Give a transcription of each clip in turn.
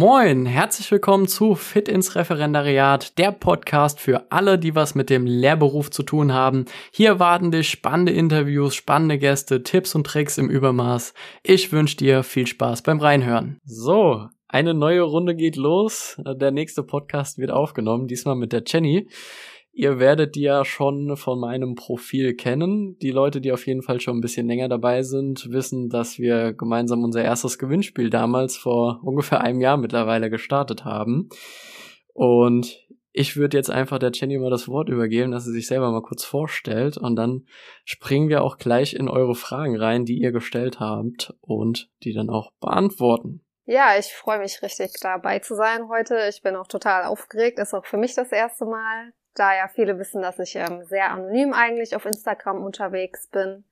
Moin, herzlich willkommen zu Fit ins Referendariat, der Podcast für alle, die was mit dem Lehrberuf zu tun haben. Hier warten dich spannende Interviews, spannende Gäste, Tipps und Tricks im Übermaß. Ich wünsche dir viel Spaß beim Reinhören. So, eine neue Runde geht los. Der nächste Podcast wird aufgenommen, diesmal mit der Jenny. Ihr werdet die ja schon von meinem Profil kennen. Die Leute, die auf jeden Fall schon ein bisschen länger dabei sind, wissen, dass wir gemeinsam unser erstes Gewinnspiel damals vor ungefähr einem Jahr mittlerweile gestartet haben. Und ich würde jetzt einfach der Jenny mal das Wort übergeben, dass sie sich selber mal kurz vorstellt und dann springen wir auch gleich in eure Fragen rein, die ihr gestellt habt und die dann auch beantworten. Ja, ich freue mich richtig dabei zu sein heute. Ich bin auch total aufgeregt. Ist auch für mich das erste Mal da ja viele wissen, dass ich ähm, sehr anonym eigentlich auf Instagram unterwegs bin.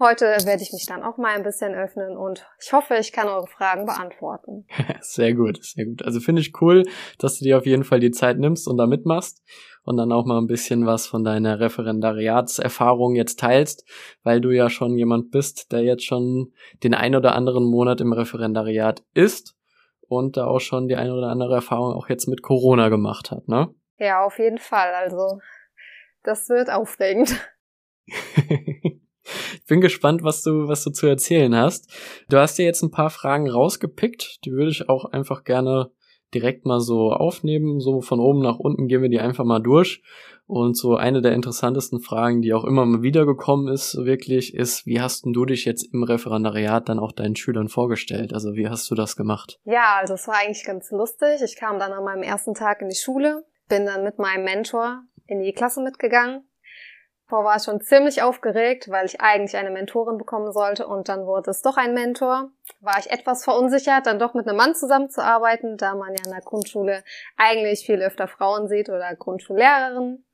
Heute werde ich mich dann auch mal ein bisschen öffnen und ich hoffe, ich kann eure Fragen beantworten. Sehr gut, sehr gut. Also finde ich cool, dass du dir auf jeden Fall die Zeit nimmst und da mitmachst und dann auch mal ein bisschen was von deiner Referendariatserfahrung jetzt teilst, weil du ja schon jemand bist, der jetzt schon den ein oder anderen Monat im Referendariat ist und da auch schon die eine oder andere Erfahrung auch jetzt mit Corona gemacht hat, ne? Ja, auf jeden Fall. Also, das wird aufregend. ich bin gespannt, was du, was du zu erzählen hast. Du hast dir jetzt ein paar Fragen rausgepickt. Die würde ich auch einfach gerne direkt mal so aufnehmen. So von oben nach unten gehen wir die einfach mal durch. Und so eine der interessantesten Fragen, die auch immer mal wieder gekommen ist, wirklich, ist, wie hast denn du dich jetzt im Referendariat dann auch deinen Schülern vorgestellt? Also wie hast du das gemacht? Ja, also es war eigentlich ganz lustig. Ich kam dann an meinem ersten Tag in die Schule bin dann mit meinem Mentor in die Klasse mitgegangen. Vorher war ich schon ziemlich aufgeregt, weil ich eigentlich eine Mentorin bekommen sollte und dann wurde es doch ein Mentor. War ich etwas verunsichert, dann doch mit einem Mann zusammenzuarbeiten, da man ja in der Grundschule eigentlich viel öfter Frauen sieht oder Grundschullehrerin.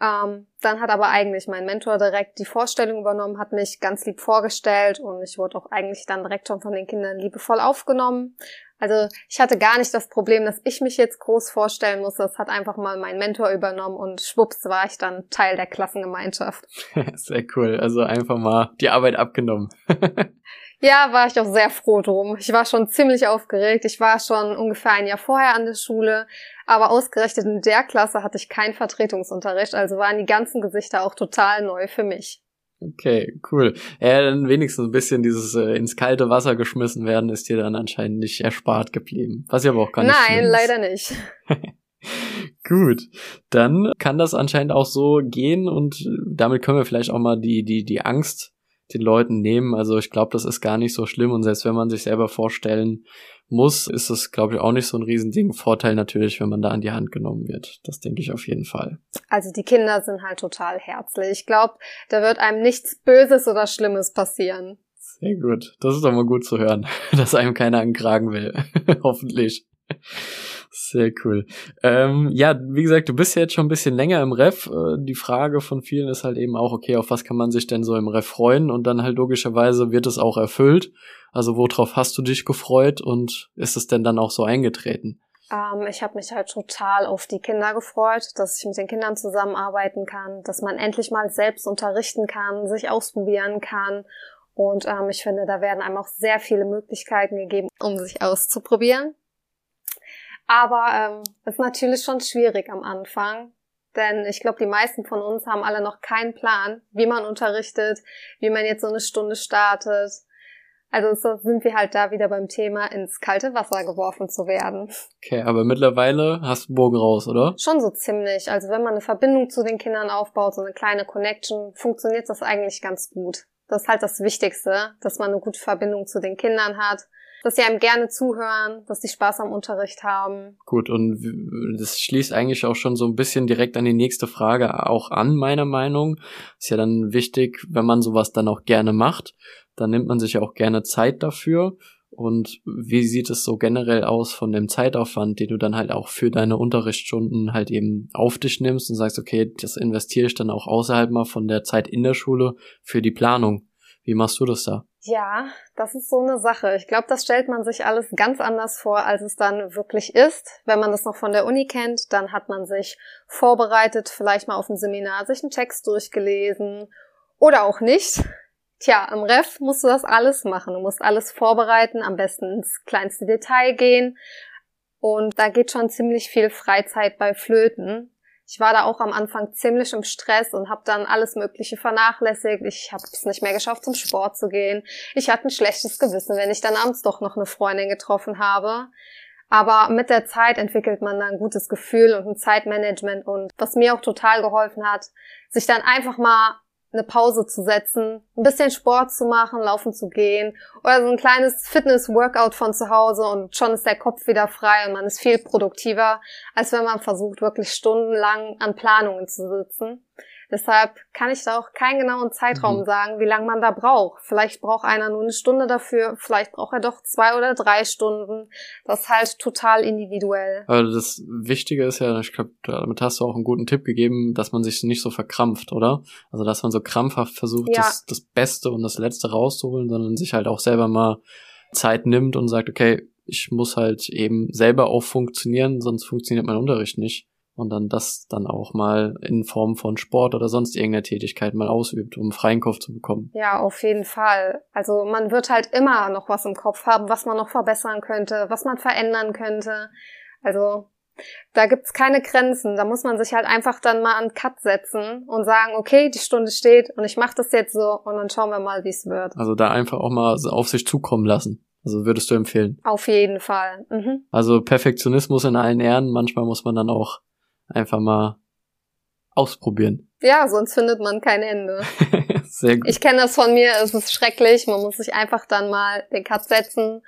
Ähm, dann hat aber eigentlich mein Mentor direkt die Vorstellung übernommen, hat mich ganz lieb vorgestellt und ich wurde auch eigentlich dann direkt schon von den Kindern liebevoll aufgenommen. Also ich hatte gar nicht das Problem, dass ich mich jetzt groß vorstellen muss. Das hat einfach mal mein Mentor übernommen und schwupps war ich dann Teil der Klassengemeinschaft. Sehr cool. Also einfach mal die Arbeit abgenommen. ja, war ich auch sehr froh drum. Ich war schon ziemlich aufgeregt. Ich war schon ungefähr ein Jahr vorher an der Schule, aber ausgerechnet in der Klasse hatte ich keinen Vertretungsunterricht, also waren die ganzen Gesichter auch total neu für mich. Okay, cool. Ja, dann wenigstens ein bisschen dieses äh, ins kalte Wasser geschmissen werden ist dir dann anscheinend nicht erspart geblieben. Was ja aber auch gar nicht Nein, leider nicht. Gut, dann kann das anscheinend auch so gehen und damit können wir vielleicht auch mal die die die Angst den Leuten nehmen. Also ich glaube, das ist gar nicht so schlimm und selbst wenn man sich selber vorstellen muss, ist es, glaube ich, auch nicht so ein Riesending. Vorteil natürlich, wenn man da an die Hand genommen wird. Das denke ich auf jeden Fall. Also die Kinder sind halt total herzlich. Ich glaube, da wird einem nichts Böses oder Schlimmes passieren. Sehr gut. Das ist doch mal gut zu hören, dass einem keiner ankragen will. Hoffentlich. Sehr cool. Ähm, ja, wie gesagt, du bist ja jetzt schon ein bisschen länger im Ref. Äh, die Frage von vielen ist halt eben auch, okay, auf was kann man sich denn so im Ref freuen? Und dann halt logischerweise wird es auch erfüllt. Also worauf hast du dich gefreut und ist es denn dann auch so eingetreten? Ähm, ich habe mich halt total auf die Kinder gefreut, dass ich mit den Kindern zusammenarbeiten kann, dass man endlich mal selbst unterrichten kann, sich ausprobieren kann. Und ähm, ich finde, da werden einem auch sehr viele Möglichkeiten gegeben, um sich auszuprobieren. Aber ähm, ist natürlich schon schwierig am Anfang, denn ich glaube, die meisten von uns haben alle noch keinen Plan, wie man unterrichtet, wie man jetzt so eine Stunde startet. Also so sind wir halt da wieder beim Thema, ins kalte Wasser geworfen zu werden. Okay, aber mittlerweile hast du Bogen raus, oder? Schon so ziemlich. Also wenn man eine Verbindung zu den Kindern aufbaut, so eine kleine Connection, funktioniert das eigentlich ganz gut. Das ist halt das Wichtigste, dass man eine gute Verbindung zu den Kindern hat dass sie einem gerne zuhören, dass sie Spaß am Unterricht haben. Gut, und das schließt eigentlich auch schon so ein bisschen direkt an die nächste Frage auch an, meiner Meinung. Ist ja dann wichtig, wenn man sowas dann auch gerne macht, dann nimmt man sich ja auch gerne Zeit dafür. Und wie sieht es so generell aus von dem Zeitaufwand, den du dann halt auch für deine Unterrichtsstunden halt eben auf dich nimmst und sagst, okay, das investiere ich dann auch außerhalb mal von der Zeit in der Schule für die Planung. Wie machst du das da? Ja, das ist so eine Sache. Ich glaube, das stellt man sich alles ganz anders vor, als es dann wirklich ist. Wenn man das noch von der Uni kennt, dann hat man sich vorbereitet, vielleicht mal auf ein Seminar, sich einen Text durchgelesen oder auch nicht. Tja, im Ref musst du das alles machen. Du musst alles vorbereiten, am besten ins kleinste Detail gehen. Und da geht schon ziemlich viel Freizeit bei Flöten. Ich war da auch am Anfang ziemlich im Stress und habe dann alles Mögliche vernachlässigt. Ich habe es nicht mehr geschafft, zum Sport zu gehen. Ich hatte ein schlechtes Gewissen, wenn ich dann abends doch noch eine Freundin getroffen habe. Aber mit der Zeit entwickelt man dann ein gutes Gefühl und ein Zeitmanagement und was mir auch total geholfen hat, sich dann einfach mal eine Pause zu setzen, ein bisschen Sport zu machen, laufen zu gehen oder so ein kleines Fitness-Workout von zu Hause und schon ist der Kopf wieder frei und man ist viel produktiver, als wenn man versucht, wirklich stundenlang an Planungen zu sitzen. Deshalb kann ich da auch keinen genauen Zeitraum mhm. sagen, wie lange man da braucht. Vielleicht braucht einer nur eine Stunde dafür, vielleicht braucht er doch zwei oder drei Stunden. Das ist halt total individuell. Aber das Wichtige ist ja, ich glaube, damit hast du auch einen guten Tipp gegeben, dass man sich nicht so verkrampft, oder? Also dass man so krampfhaft versucht, ja. das, das Beste und das Letzte rauszuholen, sondern sich halt auch selber mal Zeit nimmt und sagt, okay, ich muss halt eben selber auch funktionieren, sonst funktioniert mein Unterricht nicht und dann das dann auch mal in Form von Sport oder sonst irgendeiner Tätigkeit mal ausübt, um freien Kopf zu bekommen. Ja, auf jeden Fall. Also man wird halt immer noch was im Kopf haben, was man noch verbessern könnte, was man verändern könnte. Also da gibt's keine Grenzen. Da muss man sich halt einfach dann mal an Cut setzen und sagen, okay, die Stunde steht und ich mache das jetzt so und dann schauen wir mal, wie es wird. Also da einfach auch mal auf sich zukommen lassen. Also würdest du empfehlen? Auf jeden Fall. Mhm. Also Perfektionismus in allen Ehren. Manchmal muss man dann auch einfach mal ausprobieren. Ja, sonst findet man kein Ende. Sehr gut. Ich kenne das von mir, es ist schrecklich. Man muss sich einfach dann mal den Cut setzen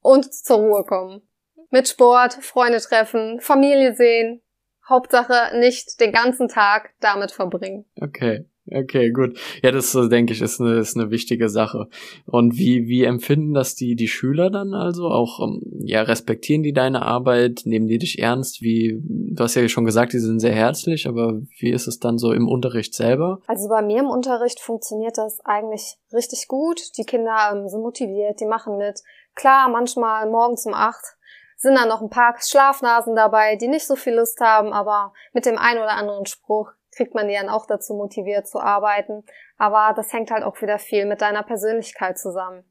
und zur Ruhe kommen. Mit Sport, Freunde treffen, Familie sehen. Hauptsache nicht den ganzen Tag damit verbringen. Okay. Okay, gut. Ja, das äh, denke ich ist eine, ist eine wichtige Sache. Und wie, wie empfinden das die, die Schüler dann also? Auch, ähm, ja, respektieren die deine Arbeit? Nehmen die dich ernst? Wie, du hast ja schon gesagt, die sind sehr herzlich, aber wie ist es dann so im Unterricht selber? Also bei mir im Unterricht funktioniert das eigentlich richtig gut. Die Kinder ähm, sind motiviert, die machen mit. Klar, manchmal morgens um acht sind da noch ein paar Schlafnasen dabei, die nicht so viel Lust haben, aber mit dem einen oder anderen Spruch kriegt man die dann auch dazu motiviert zu arbeiten. Aber das hängt halt auch wieder viel mit deiner Persönlichkeit zusammen.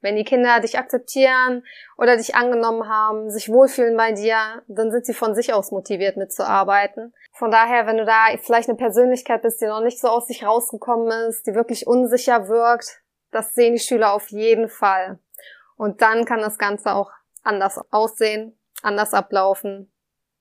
Wenn die Kinder dich akzeptieren oder dich angenommen haben, sich wohlfühlen bei dir, dann sind sie von sich aus motiviert mitzuarbeiten. Von daher, wenn du da vielleicht eine Persönlichkeit bist, die noch nicht so aus sich rausgekommen ist, die wirklich unsicher wirkt, das sehen die Schüler auf jeden Fall. Und dann kann das Ganze auch anders aussehen, anders ablaufen.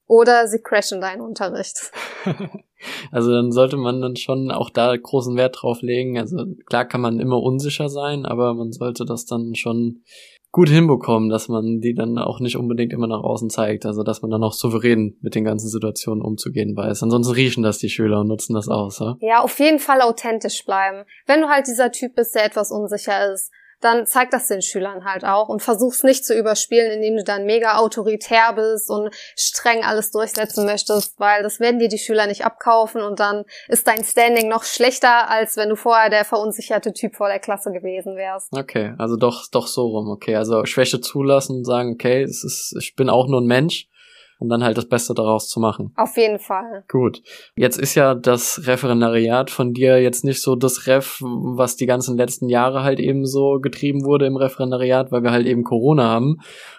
Oder sie crashen deinen Unterricht. Also dann sollte man dann schon auch da großen Wert drauf legen. Also klar kann man immer unsicher sein, aber man sollte das dann schon gut hinbekommen, dass man die dann auch nicht unbedingt immer nach außen zeigt. Also dass man dann auch souverän mit den ganzen Situationen umzugehen weiß. Ansonsten riechen das die Schüler und nutzen das aus. Ja, ja auf jeden Fall authentisch bleiben. Wenn du halt dieser Typ bist, der etwas unsicher ist, dann zeig das den Schülern halt auch und versuch's nicht zu überspielen, indem du dann mega autoritär bist und streng alles durchsetzen möchtest, weil das werden dir die Schüler nicht abkaufen und dann ist dein Standing noch schlechter, als wenn du vorher der verunsicherte Typ vor der Klasse gewesen wärst. Okay, also doch, doch so rum, okay. Also Schwäche zulassen und sagen, okay, es ist, ich bin auch nur ein Mensch und dann halt das Beste daraus zu machen. Auf jeden Fall. Gut. Jetzt ist ja das Referendariat von dir jetzt nicht so das Ref, was die ganzen letzten Jahre halt eben so getrieben wurde im Referendariat, weil wir halt eben Corona haben.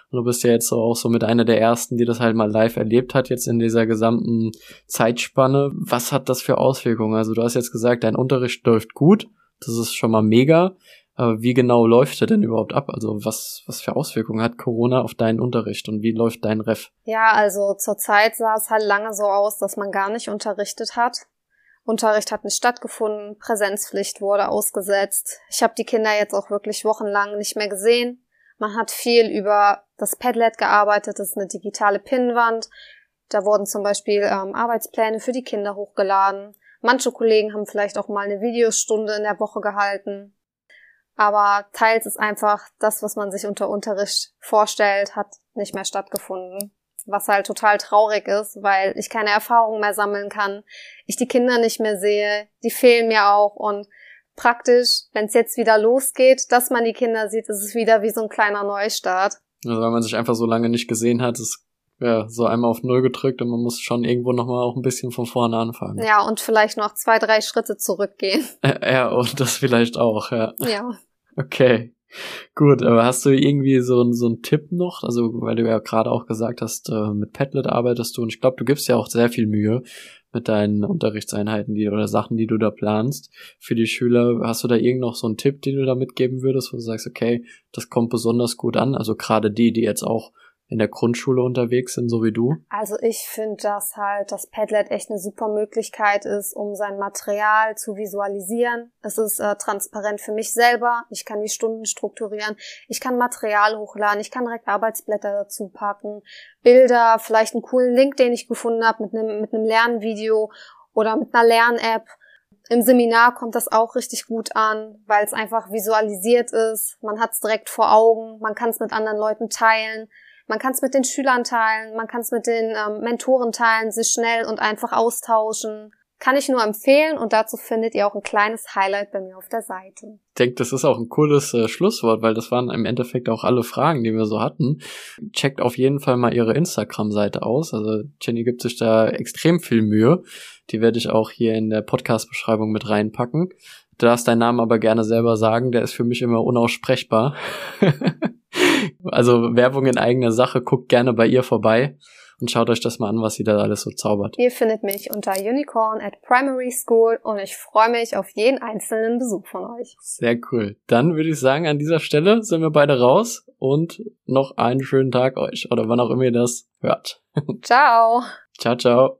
Und du bist ja jetzt auch so mit einer der ersten, die das halt mal live erlebt hat, jetzt in dieser gesamten Zeitspanne. Was hat das für Auswirkungen? Also du hast jetzt gesagt, dein Unterricht läuft gut. Das ist schon mal mega. Aber wie genau läuft er denn überhaupt ab? Also was, was für Auswirkungen hat Corona auf deinen Unterricht und wie läuft dein Ref? Ja, also zurzeit sah es halt lange so aus, dass man gar nicht unterrichtet hat. Unterricht hat nicht stattgefunden, Präsenzpflicht wurde ausgesetzt. Ich habe die Kinder jetzt auch wirklich wochenlang nicht mehr gesehen. Man hat viel über das Padlet gearbeitet, das ist eine digitale Pinnwand. Da wurden zum Beispiel ähm, Arbeitspläne für die Kinder hochgeladen. Manche Kollegen haben vielleicht auch mal eine Videostunde in der Woche gehalten. Aber teils ist einfach das, was man sich unter Unterricht vorstellt, hat nicht mehr stattgefunden. Was halt total traurig ist, weil ich keine Erfahrung mehr sammeln kann, ich die Kinder nicht mehr sehe, die fehlen mir auch und praktisch, wenn es jetzt wieder losgeht, dass man die Kinder sieht, ist es wieder wie so ein kleiner Neustart. Also weil man sich einfach so lange nicht gesehen hat, ist ja, so einmal auf Null gedrückt und man muss schon irgendwo nochmal auch ein bisschen von vorne anfangen. Ja, und vielleicht noch zwei, drei Schritte zurückgehen. Ja, und das vielleicht auch, ja. Ja. Okay. Gut, aber hast du irgendwie so, so einen Tipp noch? Also, weil du ja gerade auch gesagt hast, äh, mit Padlet arbeitest du und ich glaube, du gibst ja auch sehr viel Mühe mit deinen Unterrichtseinheiten die, oder Sachen, die du da planst für die Schüler. Hast du da irgend noch so einen Tipp, den du da mitgeben würdest, wo du sagst, okay, das kommt besonders gut an? Also gerade die, die jetzt auch in der Grundschule unterwegs sind, so wie du? Also ich finde, dass halt das Padlet echt eine super Möglichkeit ist, um sein Material zu visualisieren. Es ist äh, transparent für mich selber. Ich kann die Stunden strukturieren. Ich kann Material hochladen. Ich kann direkt Arbeitsblätter dazu packen. Bilder, vielleicht einen coolen Link, den ich gefunden habe mit einem mit einem Lernvideo oder mit einer Lern-App. Im Seminar kommt das auch richtig gut an, weil es einfach visualisiert ist. Man hat es direkt vor Augen. Man kann es mit anderen Leuten teilen. Man kann es mit den Schülern teilen, man kann es mit den ähm, Mentoren teilen, sich schnell und einfach austauschen. Kann ich nur empfehlen und dazu findet ihr auch ein kleines Highlight bei mir auf der Seite. Ich denke, das ist auch ein cooles äh, Schlusswort, weil das waren im Endeffekt auch alle Fragen, die wir so hatten. Checkt auf jeden Fall mal ihre Instagram-Seite aus. Also Jenny gibt sich da extrem viel Mühe. Die werde ich auch hier in der Podcast-Beschreibung mit reinpacken. Du darfst deinen Namen aber gerne selber sagen, der ist für mich immer unaussprechbar. Also Werbung in eigener Sache, guckt gerne bei ihr vorbei und schaut euch das mal an, was sie da alles so zaubert. Ihr findet mich unter Unicorn at Primary School und ich freue mich auf jeden einzelnen Besuch von euch. Sehr cool. Dann würde ich sagen, an dieser Stelle sind wir beide raus und noch einen schönen Tag euch oder wann auch immer ihr das hört. Ciao. Ciao, ciao.